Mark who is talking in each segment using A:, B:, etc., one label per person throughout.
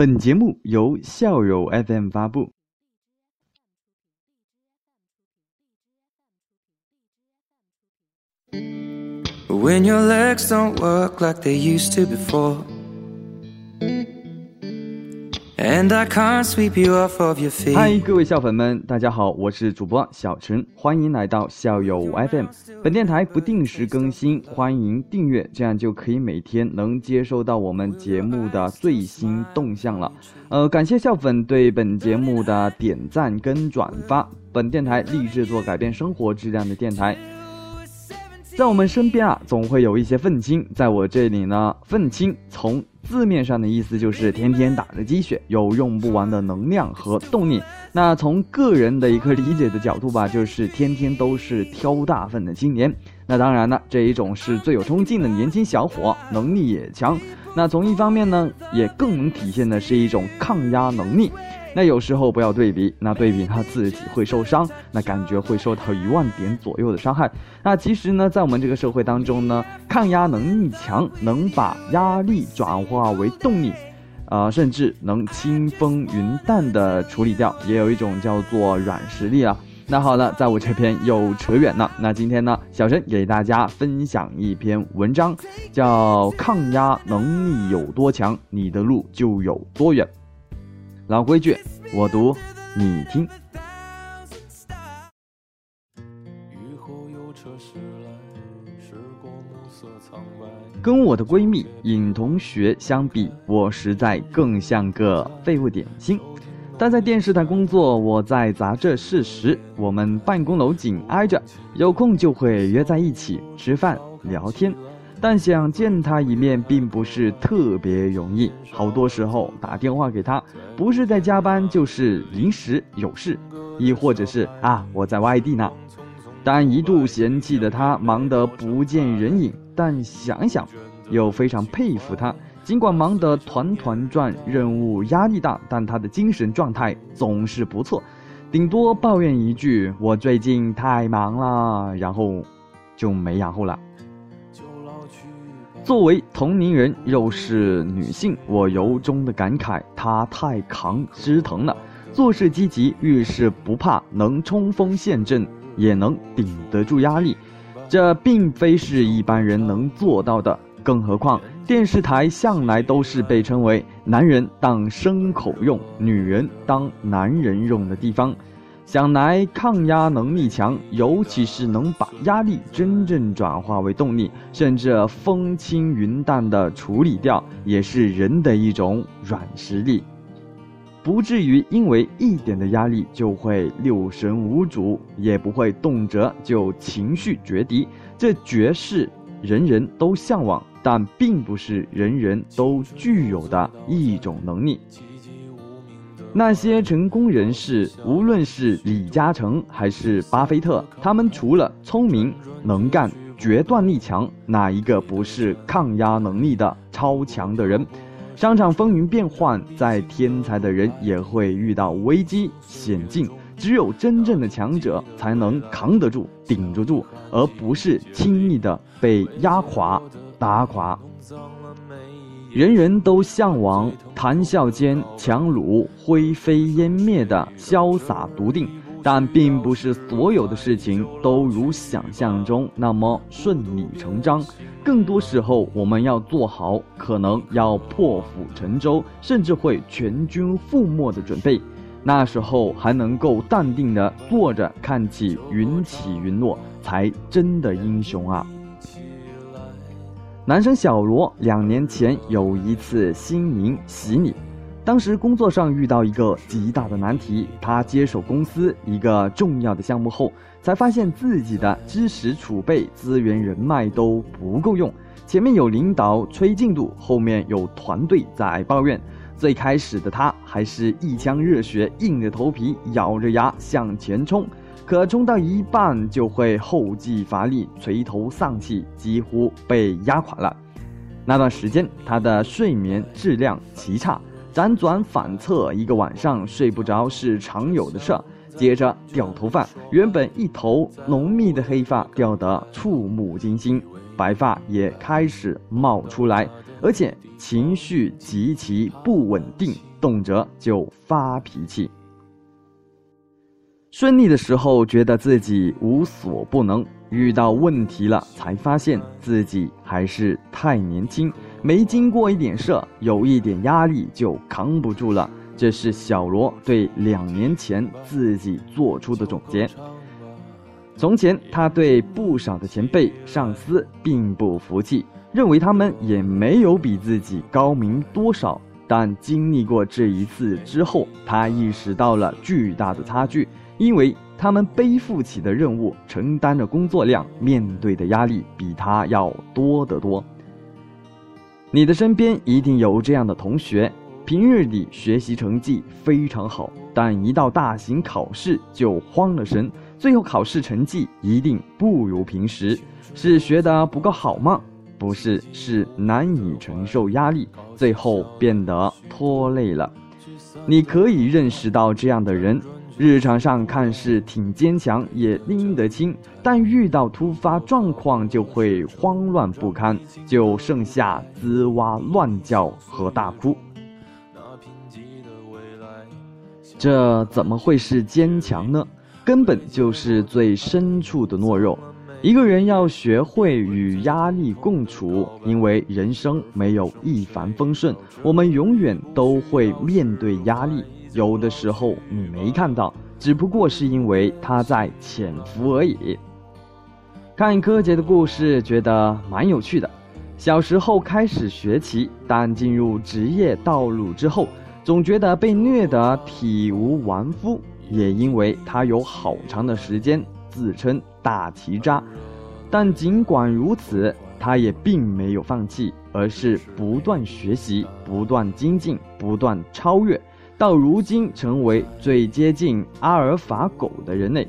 A: 本节目由校友 FM 发布。When your legs don't work like they used to before. And I can't sweep you off of your feet. 嗨，各位校粉们，大家好，我是主播小陈，欢迎来到校友 FM。本电台不定时更新，欢迎订阅，这样就可以每天能接收到我们节目的最新动向了。呃，感谢校粉对本节目的点赞跟转发。本电台立志做改变生活质量的电台。在我们身边啊，总会有一些愤青。在我这里呢，愤青从字面上的意思就是天天打着鸡血，有用不完的能量和动力。那从个人的一个理解的角度吧，就是天天都是挑大粪的青年。那当然了，这一种是最有冲劲的年轻小伙，能力也强。那从一方面呢，也更能体现的是一种抗压能力。那有时候不要对比，那对比他自己会受伤，那感觉会受到一万点左右的伤害。那其实呢，在我们这个社会当中呢，抗压能力强，能把压力转化为动力，啊，甚至能清风云淡的处理掉，也有一种叫做软实力啊。那好了，在我这边又扯远了。那今天呢，小陈给大家分享一篇文章，叫《抗压能力有多强，你的路就有多远》。老规矩，我读，你听。跟我的闺蜜尹同学相比，我实在更像个废物点心。但在电视台工作，我在杂志室时，我们办公楼紧挨着，有空就会约在一起吃饭聊天。但想见他一面并不是特别容易，好多时候打电话给他，不是在加班，就是临时有事，亦或者是啊我在外地呢。但一度嫌弃的他忙得不见人影，但想想又非常佩服他，尽管忙得团团转，任务压力大，但他的精神状态总是不错，顶多抱怨一句我最近太忙了，然后就没然后了。作为同龄人，又是女性，我由衷的感慨，她太扛枝藤了。做事积极，遇事不怕，能冲锋陷阵，也能顶得住压力，这并非是一般人能做到的。更何况，电视台向来都是被称为男人当牲口用，女人当男人用的地方。想来抗压能力强，尤其是能把压力真正转化为动力，甚至风轻云淡的处理掉，也是人的一种软实力，不至于因为一点的压力就会六神无主，也不会动辄就情绪决堤。这绝是人人都向往，但并不是人人都具有的一种能力。那些成功人士，无论是李嘉诚还是巴菲特，他们除了聪明能干、决断力强，哪一个不是抗压能力的超强的人？商场风云变幻，再天才的人也会遇到危机险境，只有真正的强者才能扛得住、顶得住，而不是轻易的被压垮、打垮。人人都向往谈笑间强弩灰飞烟灭的潇洒笃定，但并不是所有的事情都如想象中那么顺理成章。更多时候，我们要做好可能要破釜沉舟，甚至会全军覆没的准备。那时候还能够淡定地坐着看起云起云落，才真的英雄啊！男生小罗两年前有一次心灵洗礼，当时工作上遇到一个极大的难题。他接手公司一个重要的项目后，才发现自己的知识储备、资源人脉都不够用。前面有领导催进度，后面有团队在抱怨。最开始的他还是一腔热血，硬着头皮，咬着牙向前冲。可冲到一半就会后继乏力、垂头丧气，几乎被压垮了。那段时间，他的睡眠质量极差，辗转反侧一个晚上睡不着是常有的事儿。接着掉头发，原本一头浓密的黑发掉得触目惊心，白发也开始冒出来。而且情绪极其不稳定，动辄就发脾气。顺利的时候觉得自己无所不能，遇到问题了才发现自己还是太年轻，没经过一点事，有一点压力就扛不住了。这是小罗对两年前自己做出的总结。从前，他对不少的前辈、上司并不服气，认为他们也没有比自己高明多少。但经历过这一次之后，他意识到了巨大的差距。因为他们背负起的任务、承担的工作量、面对的压力比他要多得多。你的身边一定有这样的同学，平日里学习成绩非常好，但一到大型考试就慌了神，最后考试成绩一定不如平时。是学得不够好吗？不是，是难以承受压力，最后变得拖累了。你可以认识到这样的人。日常上看似挺坚强，也拎得清，但遇到突发状况就会慌乱不堪，就剩下吱哇乱叫和大哭。这怎么会是坚强呢？根本就是最深处的懦弱。一个人要学会与压力共处，因为人生没有一帆风顺，我们永远都会面对压力。有的时候你没看到，只不过是因为他在潜伏而已。看柯洁的故事，觉得蛮有趣的。小时候开始学棋，但进入职业道路之后，总觉得被虐得体无完肤。也因为他有好长的时间自称大棋渣，但尽管如此，他也并没有放弃，而是不断学习、不断精进、不断超越。到如今，成为最接近阿尔法狗的人类。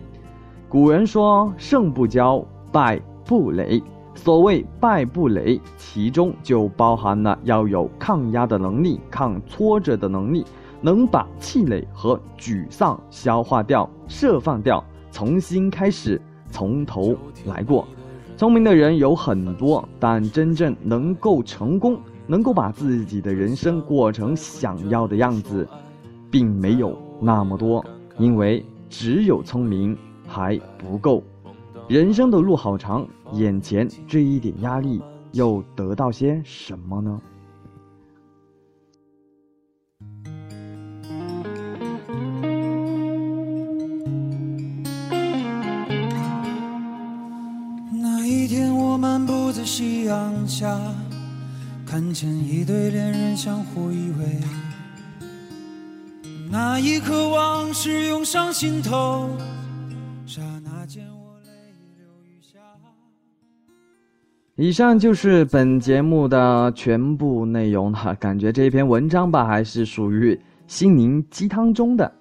A: 古人说：“胜不骄，败不馁。”所谓“败不馁”，其中就包含了要有抗压的能力、抗挫折的能力，能把气馁和沮丧消化掉、释放掉，重新开始，从头来过。聪明的人有很多，但真正能够成功、能够把自己的人生过成想要的样子。并没有那么多，因为只有聪明还不够。人生的路好长，眼前这一点压力又得到些什么呢？
B: 那一天，我漫步在夕阳下，看见一对恋人相互依偎。那一刻，往事涌上心头。刹那间，我泪流雨下。
A: 以上就是本节目的全部内容了。感觉这一篇文章吧，还是属于心灵鸡汤中的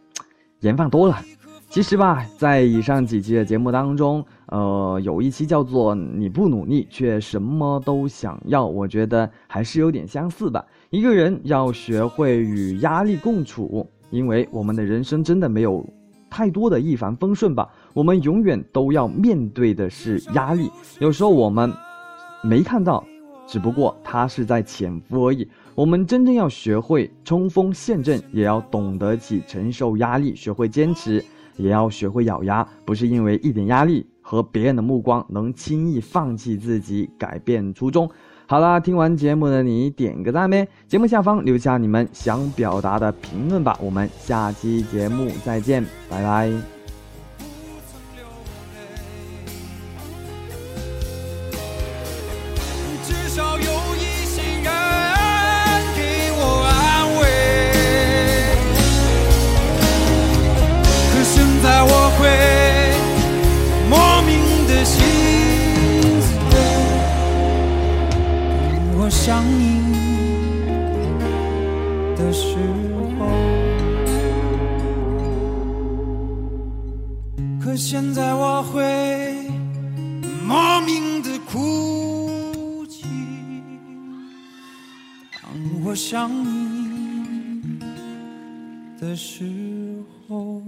A: 盐放多了。其实吧，在以上几期的节目当中，呃，有一期叫做“你不努力却什么都想要”，我觉得还是有点相似吧。一个人要学会与压力共处。因为我们的人生真的没有太多的一帆风顺吧，我们永远都要面对的是压力。有时候我们没看到，只不过它是在潜伏而已。我们真正要学会冲锋陷阵，也要懂得起承受压力，学会坚持，也要学会咬牙。不是因为一点压力和别人的目光能轻易放弃自己，改变初衷。好啦，听完节目的你点个赞呗！节目下方留下你们想表达的评论吧。我们下期节目再见，拜拜。
B: 至少有一的时候，可现在我会莫名的哭泣。当我想你的时候。